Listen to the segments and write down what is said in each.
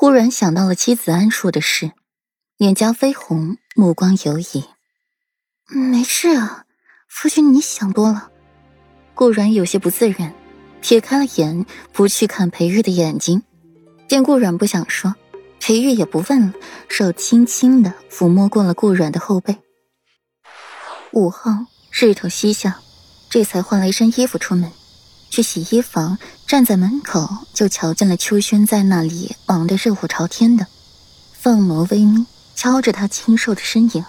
忽然想到了妻子安说的事，脸颊绯红，目光游移。没事啊，夫君，你想多了。顾然有些不自然，撇开了眼，不去看裴玉的眼睛。见顾然不想说，裴玉也不问了，手轻轻的抚摸过了顾然的后背。午后，日头西下，这才换了一身衣服出门。去洗衣房，站在门口就瞧见了秋轩在那里忙得热火朝天的，凤眸微眯，瞧着他清瘦的身影，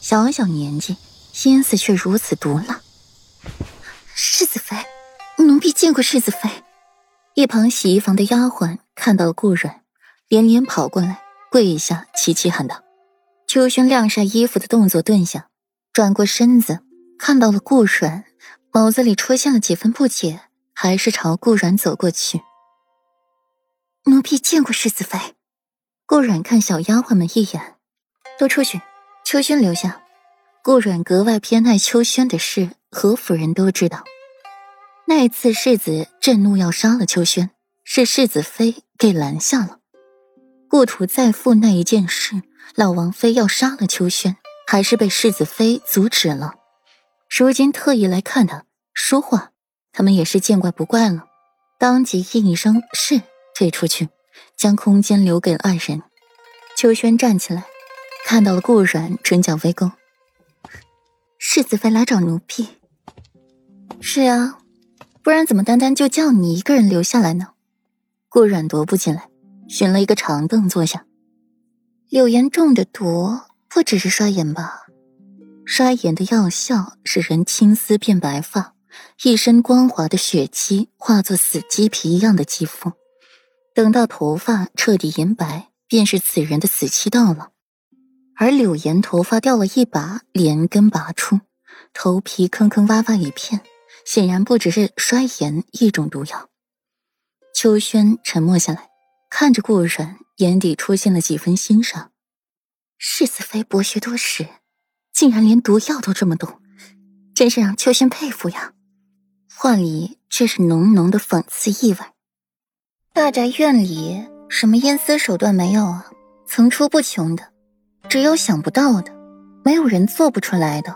小小年纪，心思却如此毒辣。世子妃，奴婢见过世子妃。一旁洗衣房的丫鬟看到了顾软，连连跑过来跪下，齐齐喊道：“秋轩晾晒衣服的动作顿下，转过身子，看到了顾软。”眸子里出现了几分不解，还是朝顾软走过去。奴婢见过世子妃。顾软看小丫鬟们一眼，都出去，秋轩留下。顾软格外偏爱秋轩的事，何府人都知道。那次世子震怒要杀了秋轩，是世子妃给拦下了。顾土再赴那一件事，老王妃要杀了秋轩，还是被世子妃阻止了。如今特意来看他说话，他们也是见怪不怪了，当即应一声是，退出去，将空间留给了二人。秋轩站起来，看到了顾软，唇角微勾。世子妃来找奴婢。是啊，不然怎么单单就叫你一个人留下来呢？顾软踱步进来，寻了一个长凳坐下。柳岩中的毒不只是刷眼吧？衰颜的药效使人青丝变白发，一身光滑的血肌化作死鸡皮一样的肌肤。等到头发彻底银白，便是此人的死期到了。而柳岩头发掉了一把，连根拔出，头皮坑坑洼洼一片，显然不只是衰颜一种毒药。秋轩沉默下来，看着顾然，眼底出现了几分欣赏。世子妃博学多识。竟然连毒药都这么懂，真是让秋轩佩服呀！话里却是浓浓的讽刺意味。大宅院里什么阴私手段没有啊？层出不穷的，只有想不到的，没有人做不出来的。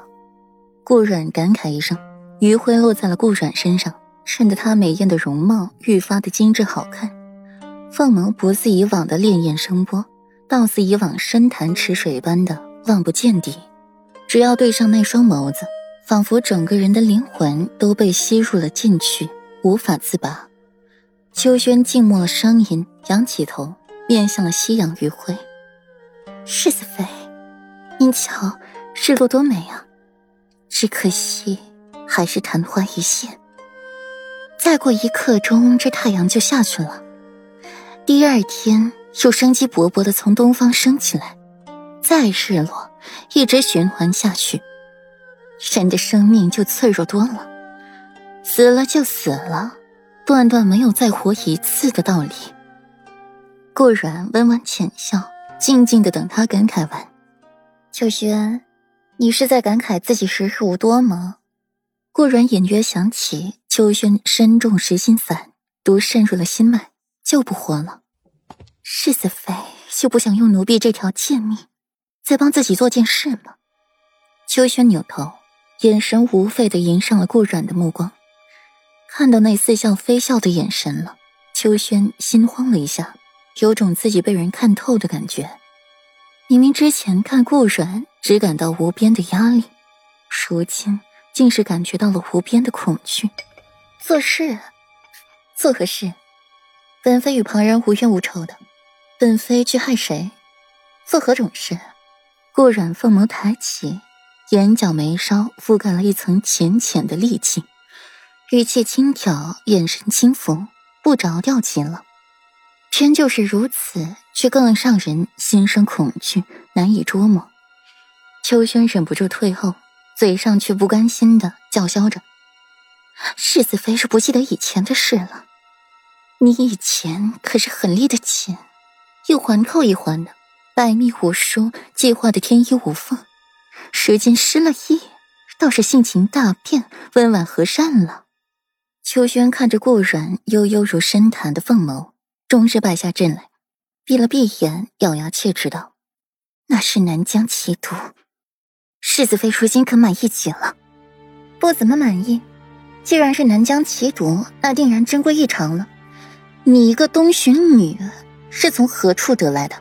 顾软感慨一声，余晖落在了顾软身上，衬得她美艳的容貌愈发的精致好看。凤眸不似以往的潋滟声波，倒似以往深潭池水般的望不见底。只要对上那双眸子，仿佛整个人的灵魂都被吸入了进去，无法自拔。秋轩静默了声音，仰起头，面向了夕阳余晖。世子妃，您瞧，日落多美啊！只可惜，还是昙花一现。再过一刻钟，这太阳就下去了。第二天，又生机勃勃的从东方升起来，再日落。一直循环下去，人的生命就脆弱多了，死了就死了，断断没有再活一次的道理。顾然温婉浅笑，静静的等他感慨完。秋轩，你是在感慨自己时日无多吗？顾然隐约想起秋轩身中实心散，毒渗入了心脉，就不活了。世子妃就不想用奴婢这条贱命？在帮自己做件事吗？秋轩扭头，眼神无费的迎上了顾软的目光。看到那似笑非笑的眼神了，秋轩心慌了一下，有种自己被人看透的感觉。明明之前看顾软只感到无边的压力，如今竟是感觉到了无边的恐惧。做事，做何事？本妃与旁人无冤无仇的，本妃去害谁？做何种事？顾染凤眸抬起，眼角眉梢覆盖了一层浅浅的戾气，语气轻佻，眼神轻浮，不着调极了。偏就是如此，却更让人心生恐惧，难以捉摸。秋轩忍不住退后，嘴上却不甘心的叫嚣着：“世子妃是不记得以前的事了？你以前可是狠厉的紧，一环扣一环的。”百密无疏，计划的天衣无缝。时间失了忆，倒是性情大变，温婉和善了。秋轩看着顾软悠悠如深潭的凤眸，终是败下阵来。闭了闭眼，咬牙切齿道：“那是南疆奇毒，世子妃如今可满意极了。”“不怎么满意。既然是南疆奇毒，那定然珍贵异常了。你一个东巡女，是从何处得来的？”